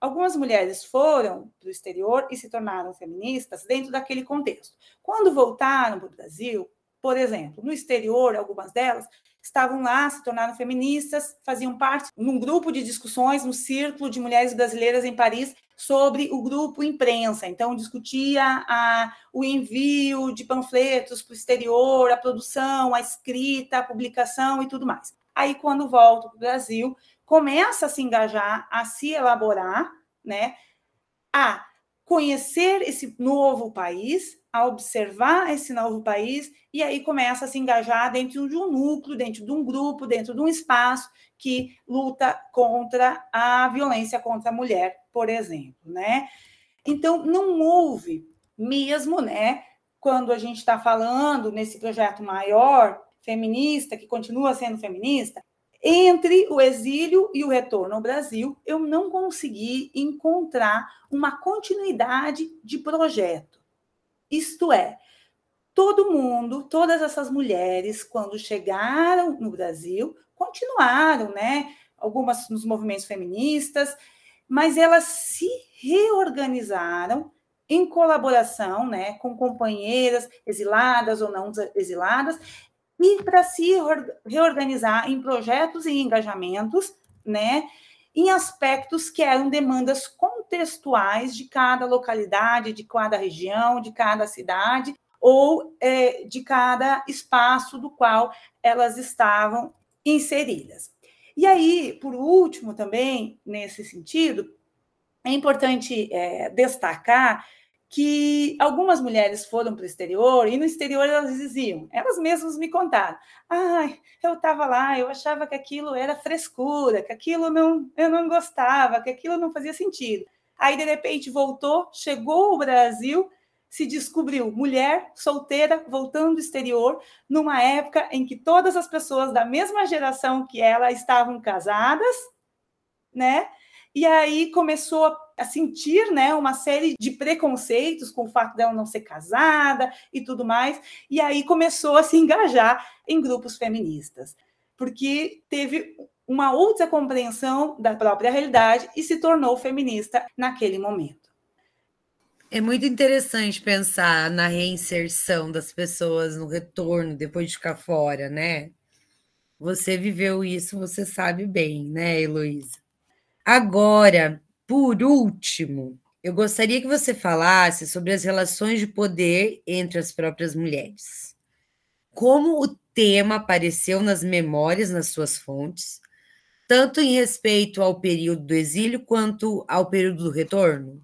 [SPEAKER 4] Algumas mulheres foram para o exterior e se tornaram feministas dentro daquele contexto. Quando voltaram para o Brasil, por exemplo, no exterior, algumas delas estavam lá, se tornaram feministas, faziam parte num grupo de discussões no Círculo de Mulheres Brasileiras em Paris sobre o grupo imprensa. Então, discutia a, o envio de panfletos para o exterior, a produção, a escrita, a publicação e tudo mais. Aí, quando volto para o Brasil, começa a se engajar, a se elaborar, né, a conhecer esse novo país, a observar esse novo país, e aí começa a se engajar dentro de um núcleo, dentro de um grupo, dentro de um espaço que luta contra a violência contra a mulher, por exemplo, né? Então, não houve mesmo, né, quando a gente está falando nesse projeto maior, feminista, que continua sendo feminista, entre o exílio e o retorno ao Brasil, eu não consegui encontrar uma continuidade de projeto. Isto é, todo mundo, todas essas mulheres, quando chegaram no Brasil, continuaram, né? Algumas nos movimentos feministas, mas elas se reorganizaram em colaboração, né, com companheiras exiladas ou não exiladas, e para se reorganizar em projetos e engajamentos, né, em aspectos que eram demandas contextuais de cada localidade, de cada região, de cada cidade ou é, de cada espaço do qual elas estavam inseridas. E aí, por último, também nesse sentido, é importante é, destacar que algumas mulheres foram para o exterior e no exterior elas diziam, elas mesmas me contaram, ai, eu estava lá, eu achava que aquilo era frescura, que aquilo não, eu não gostava, que aquilo não fazia sentido. Aí de repente voltou, chegou ao Brasil, se descobriu mulher solteira voltando do exterior numa época em que todas as pessoas da mesma geração que ela estavam casadas, né? E aí começou a a sentir né, uma série de preconceitos com o fato dela não ser casada e tudo mais, e aí começou a se engajar em grupos feministas, porque teve uma outra compreensão da própria realidade e se tornou feminista naquele momento.
[SPEAKER 2] É muito interessante pensar na reinserção das pessoas no retorno depois de ficar fora, né? Você viveu isso, você sabe bem, né, Heloísa? Agora, por último, eu gostaria que você falasse sobre as relações de poder entre as próprias mulheres. Como o tema apareceu nas memórias, nas suas fontes, tanto em respeito ao período do exílio quanto ao período do retorno?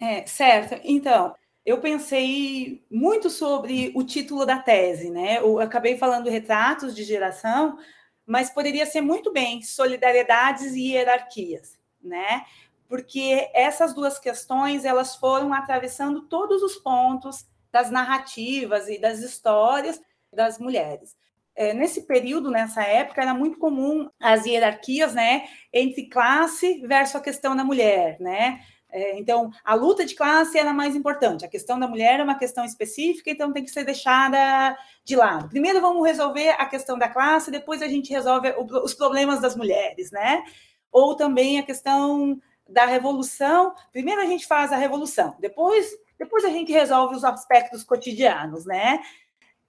[SPEAKER 4] É, certo. Então, eu pensei muito sobre o título da tese, né? Eu acabei falando retratos de geração, mas poderia ser muito bem solidariedades e hierarquias, né? Porque essas duas questões elas foram atravessando todos os pontos das narrativas e das histórias das mulheres. É, nesse período, nessa época, era muito comum as hierarquias, né, entre classe versus a questão da mulher, né? É, então, a luta de classe era mais importante. A questão da mulher é uma questão específica, então tem que ser deixada de lado. Primeiro vamos resolver a questão da classe, depois a gente resolve os problemas das mulheres, né? Ou também a questão da revolução. Primeiro a gente faz a revolução, depois, depois a gente resolve os aspectos cotidianos, né?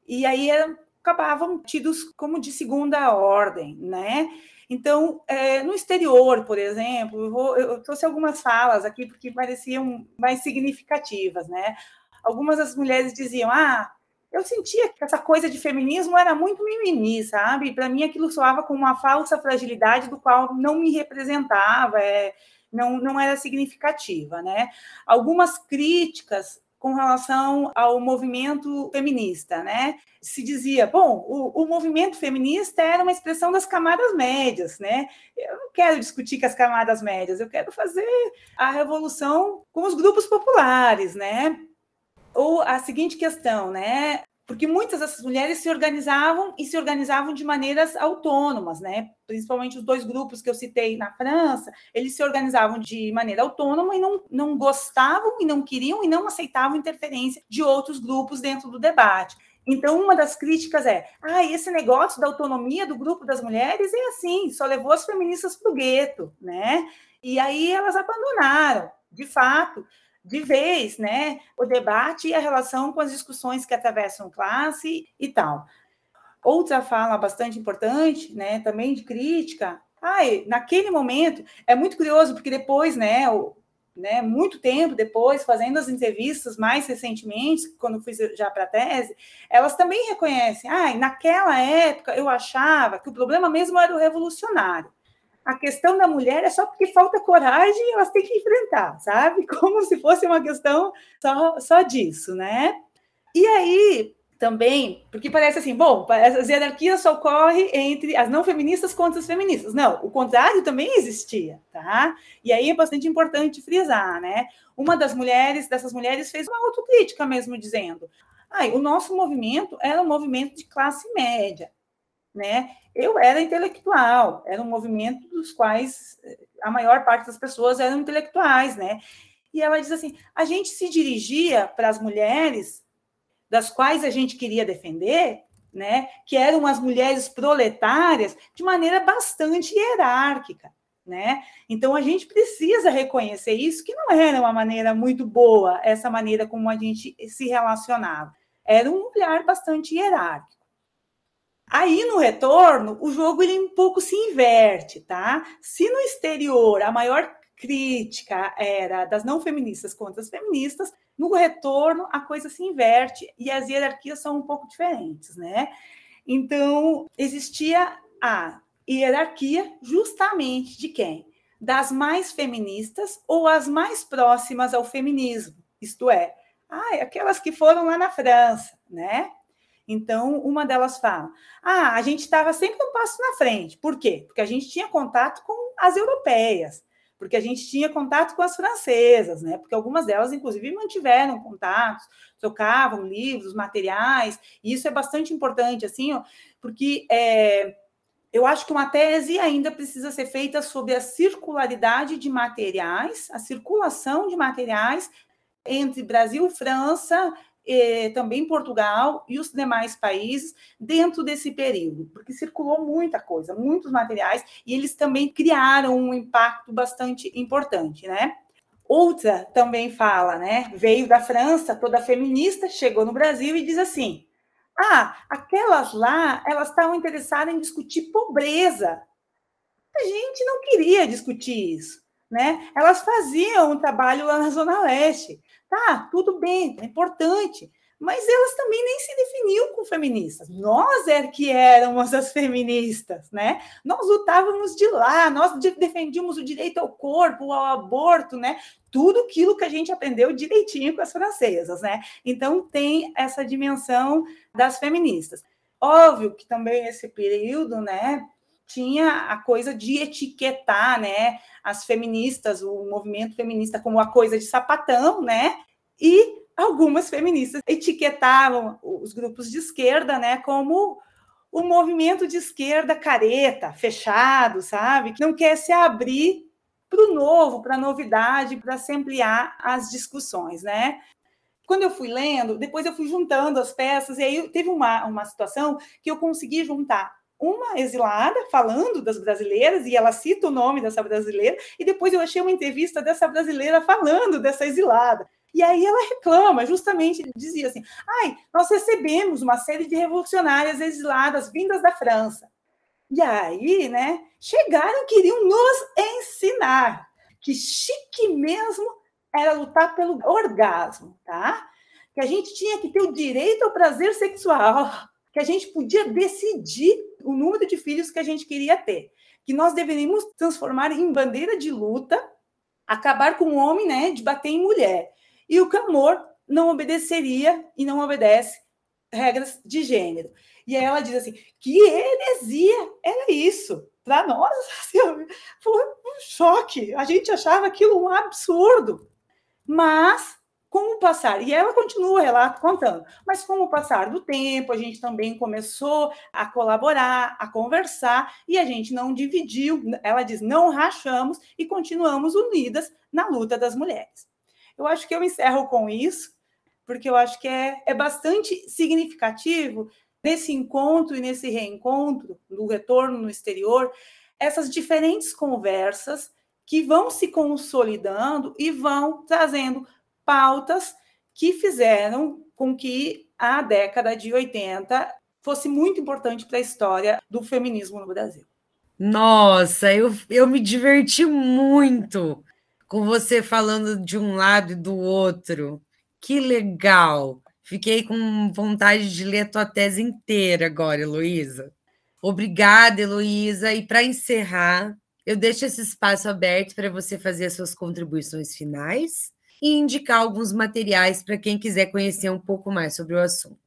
[SPEAKER 4] E aí acabavam tidos como de segunda ordem, né? Então, é, no exterior, por exemplo, eu, vou, eu, trouxe algumas falas aqui porque pareciam mais significativas, né? Algumas das mulheres diziam: ah, eu sentia que essa coisa de feminismo era muito mimimi, sabe? Para mim aquilo soava como uma falsa fragilidade do qual não me representava. É, não, não era significativa, né? Algumas críticas com relação ao movimento feminista, né? Se dizia, bom, o, o, movimento feminista era uma expressão das camadas médias, né? Eu não quero discutir com as camadas médias, eu quero fazer a revolução com os grupos populares, né? Ou a seguinte questão, né? Porque muitas dessas mulheres se organizavam e se organizavam de maneiras autônomas, né? Principalmente os dois grupos que eu citei na França, eles se organizavam de maneira autônoma e não, não gostavam e não queriam e não aceitavam interferência de outros grupos dentro do debate. Então, uma das críticas é: ah, esse negócio da autonomia do grupo das mulheres é assim, só levou as feministas para o gueto, né? E aí elas abandonaram, de fato de vez, né, o debate e a relação com as discussões que atravessam classe e tal. Outra fala bastante importante, né, também de crítica. Ai, naquele momento, é muito curioso, porque depois, né, o, né, muito tempo depois, fazendo as entrevistas mais recentemente, quando fui já para a tese, elas também reconhecem, ah, naquela época eu achava que o problema mesmo era o revolucionário. A questão da mulher é só porque falta coragem, elas têm que enfrentar, sabe? [LAUGHS] Como se fosse uma questão só, só disso, né? E aí, também, porque parece assim, bom, as hierarquias só ocorrem entre as não feministas contra as feministas. Não, o contrário também existia, tá? E aí é bastante importante frisar, né? Uma das mulheres, dessas mulheres, fez uma autocrítica mesmo, dizendo: ah, o nosso movimento era um movimento de classe média, né? Eu era intelectual, era um movimento dos quais eh, a maior parte das pessoas eram intelectuais, né? E ela diz assim: a gente se dirigia para as mulheres das quais a gente queria defender, né, que eram as mulheres proletárias, de maneira bastante hierárquica. Né? Então a gente precisa reconhecer isso, que não era uma maneira muito boa, essa maneira como a gente se relacionava. Era um olhar bastante hierárquico. Aí no retorno, o jogo ele um pouco se inverte, tá? Se no exterior a maior crítica era das não feministas contra as feministas, no retorno, a coisa se inverte e as hierarquias são um pouco diferentes, né? Então, existia a hierarquia justamente de quem? Das mais feministas ou as mais próximas ao feminismo, isto é, ah, aquelas que foram lá na França, né? Então, uma delas fala: ah, a gente estava sempre um passo na frente. Por quê? Porque a gente tinha contato com as europeias porque a gente tinha contato com as francesas, né? Porque algumas delas, inclusive, mantiveram contatos, trocavam livros, materiais, e isso é bastante importante, assim, ó, porque é, eu acho que uma tese ainda precisa ser feita sobre a circularidade de materiais, a circulação de materiais entre Brasil França, eh, também Portugal e os demais países dentro desse período, porque circulou muita coisa, muitos materiais, e eles também criaram um impacto bastante importante, né? Outra também fala, né? Veio da França, toda feminista, chegou no Brasil e diz assim: ah, aquelas lá, elas estavam interessadas em discutir pobreza. A gente não queria discutir isso, né? Elas faziam um trabalho lá na Zona Leste. Tá, tudo bem, é importante. Mas elas também nem se definiam como feministas. Nós é que éramos as feministas, né? Nós lutávamos de lá, nós defendíamos o direito ao corpo, ao aborto, né? Tudo aquilo que a gente aprendeu direitinho com as francesas, né? Então tem essa dimensão das feministas. Óbvio que também esse período, né, tinha a coisa de etiquetar, né, as feministas, o movimento feminista como a coisa de sapatão, né? E algumas feministas etiquetavam os grupos de esquerda, né, como o movimento de esquerda careta, fechado, sabe? Que não quer se abrir para o novo, para a novidade, para se ampliar as discussões, né? Quando eu fui lendo, depois eu fui juntando as peças, e aí teve uma, uma situação que eu consegui juntar uma exilada falando das brasileiras, e ela cita o nome dessa brasileira, e depois eu achei uma entrevista dessa brasileira falando dessa exilada. E aí ela reclama, justamente dizia assim: ai, nós recebemos uma série de revolucionárias exiladas vindas da França. E aí, né, chegaram, queriam nos ensinar que chique mesmo era lutar pelo orgasmo, tá? Que a gente tinha que ter o direito ao prazer sexual, que a gente podia decidir o número de filhos que a gente queria ter, que nós deveríamos transformar em bandeira de luta, acabar com o homem, né, de bater em mulher. E o clamor não obedeceria e não obedece regras de gênero. E aí ela diz assim: que heresia era isso. Para nós, [LAUGHS] assim, foi um choque. A gente achava aquilo um absurdo. Mas com o passar, e ela continua relato contando, mas com o passar do tempo, a gente também começou a colaborar, a conversar, e a gente não dividiu, ela diz, não rachamos e continuamos unidas na luta das mulheres. Eu acho que eu encerro com isso, porque eu acho que é, é bastante significativo nesse encontro e nesse reencontro, no retorno no exterior, essas diferentes conversas que vão se consolidando e vão trazendo pautas que fizeram com que a década de 80 fosse muito importante para a história do feminismo no Brasil.
[SPEAKER 2] Nossa, eu, eu me diverti muito com você falando de um lado e do outro. Que legal! Fiquei com vontade de ler a tua tese inteira agora, Heloísa. Obrigada, Heloísa. E para encerrar, eu deixo esse espaço aberto para você fazer as suas contribuições finais e indicar alguns materiais para quem quiser conhecer um pouco mais sobre o assunto.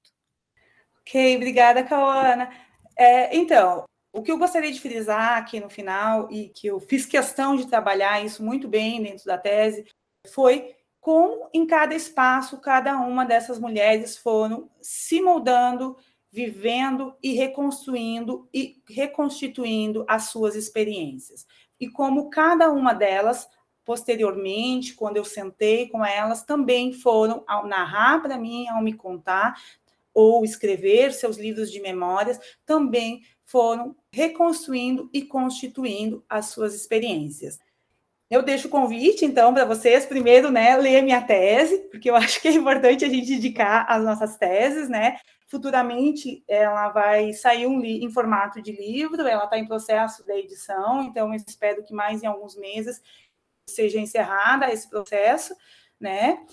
[SPEAKER 4] Ok, obrigada, Cauana. É, então, o que eu gostaria de frisar aqui no final, e que eu fiz questão de trabalhar isso muito bem dentro da tese, foi como em cada espaço cada uma dessas mulheres foram se moldando, vivendo e reconstruindo e reconstituindo as suas experiências. E como cada uma delas, posteriormente, quando eu sentei com elas, também foram ao narrar para mim, ao me contar, ou escrever seus livros de memórias, também foram reconstruindo e constituindo as suas experiências. Eu deixo o convite, então, para vocês, primeiro, né, ler minha tese, porque eu [LAUGHS] acho que é importante a gente indicar as nossas teses, né? Futuramente, ela vai sair um em formato de livro, ela está em processo de edição, então eu espero que mais em alguns meses seja encerrada esse processo, né?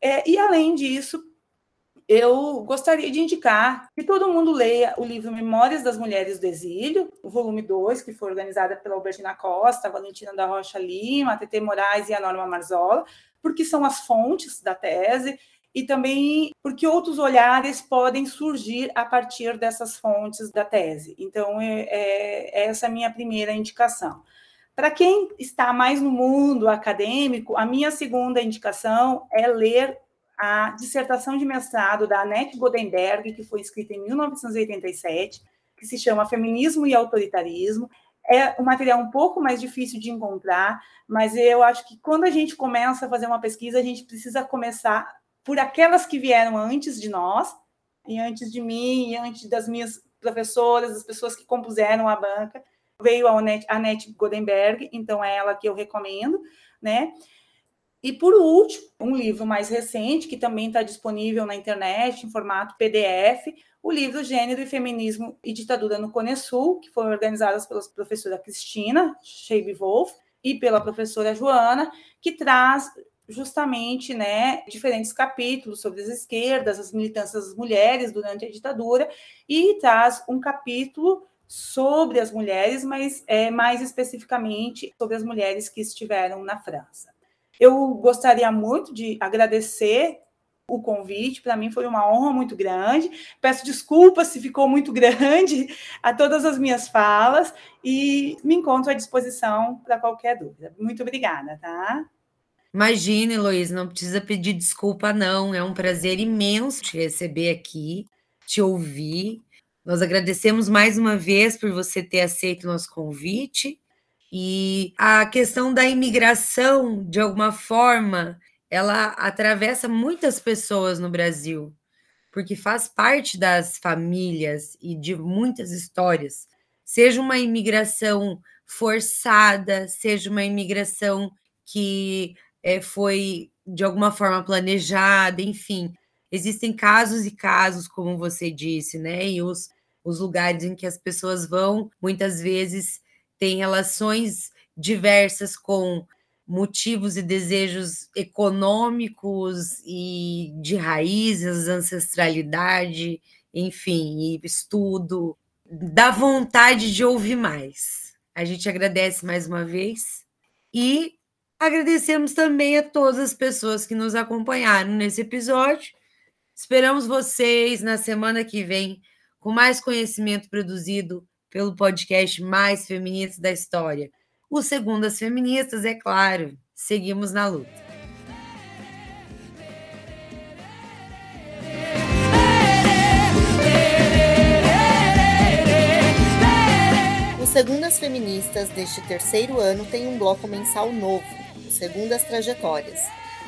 [SPEAKER 4] É, e, além disso, eu gostaria de indicar que todo mundo leia o livro Memórias das Mulheres do Exílio, o volume 2, que foi organizada pela Albertina Costa, Valentina da Rocha Lima, Tete Moraes e a Norma Marzola, porque são as fontes da tese e também porque outros olhares podem surgir a partir dessas fontes da tese. Então, é, é essa é a minha primeira indicação. Para quem está mais no mundo acadêmico, a minha segunda indicação é ler a dissertação de mestrado da Annette Godenberg, que foi escrita em 1987, que se chama Feminismo e Autoritarismo. É um material um pouco mais difícil de encontrar, mas eu acho que quando a gente começa a fazer uma pesquisa, a gente precisa começar por aquelas que vieram antes de nós, e antes de mim, e antes das minhas professoras, as pessoas que compuseram a banca. Veio a Annette, Annette Godenberg, então é ela que eu recomendo, né? E por último, um livro mais recente, que também está disponível na internet, em formato PDF, o livro Gênero e Feminismo e Ditadura no Cone Sul, que foi organizado pela professora Cristina Scheib Wolf e pela professora Joana, que traz justamente né, diferentes capítulos sobre as esquerdas, as militâncias das mulheres durante a ditadura, e traz um capítulo sobre as mulheres, mas é, mais especificamente sobre as mulheres que estiveram na França. Eu gostaria muito de agradecer o convite, para mim foi uma honra muito grande. Peço desculpas se ficou muito grande a todas as minhas falas e me encontro à disposição para qualquer dúvida. Muito obrigada, tá?
[SPEAKER 2] Imagine, Heloísa, não precisa pedir desculpa, não. É um prazer imenso te receber aqui, te ouvir. Nós agradecemos mais uma vez por você ter aceito o nosso convite e a questão da imigração, de alguma forma, ela atravessa muitas pessoas no Brasil, porque faz parte das famílias e de muitas histórias. Seja uma imigração forçada, seja uma imigração que é, foi de alguma forma planejada, enfim. Existem casos e casos, como você disse, né? E os, os lugares em que as pessoas vão, muitas vezes tem relações diversas com motivos e desejos econômicos e de raízes, ancestralidade, enfim, estudo, dá vontade de ouvir mais. A gente agradece mais uma vez e agradecemos também a todas as pessoas que nos acompanharam nesse episódio. Esperamos vocês na semana que vem com mais conhecimento produzido pelo podcast mais feminista da história. O Segundas Feministas, é claro, seguimos na luta.
[SPEAKER 3] O Segundas Feministas deste terceiro ano tem um bloco mensal novo, o Segundas Trajetórias.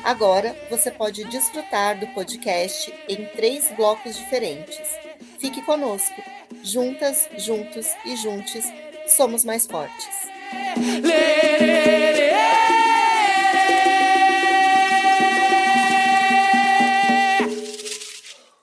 [SPEAKER 3] Agora você pode desfrutar do podcast em três blocos diferentes. Fique conosco! Juntas, juntos e juntos, somos mais fortes. Lê, lê, lê,